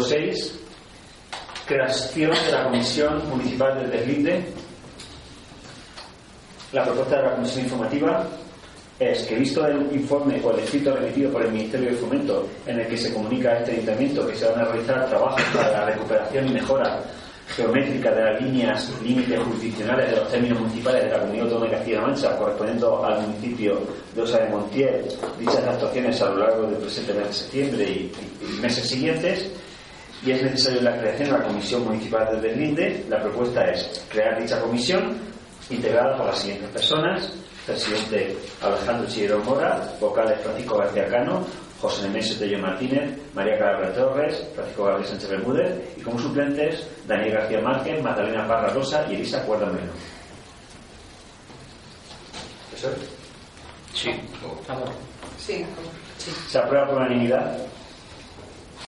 6, creación de la Comisión Municipal del Deslinde. La propuesta de la Comisión Informativa es que, visto el informe o el escrito remitido por el Ministerio de Fomento, en el que se comunica a este ayuntamiento que se van a realizar trabajos para la recuperación y mejora geométrica de las líneas límites jurisdiccionales de los términos municipales de la Comunidad Autónoma de Castilla-La Mancha, correspondiendo al municipio de Osa de Montiel, dichas actuaciones a lo largo del presente mes de septiembre y, y meses siguientes, y es necesaria la creación de la Comisión Municipal del Deslinde. La propuesta es crear dicha comisión integrada por las siguientes personas presidente Alejandro Chillero Mora, vocales Francisco García Cano, José Nemesio Tello Martínez, María Calabria Torres, Francisco Gabriel Sánchez Bermúdez y como suplentes Daniel García Márquez, Magdalena Parra Rosa y Elisa Cuerda Moreno. ¿Eso es? Sí. Sí, Se aprueba por unanimidad.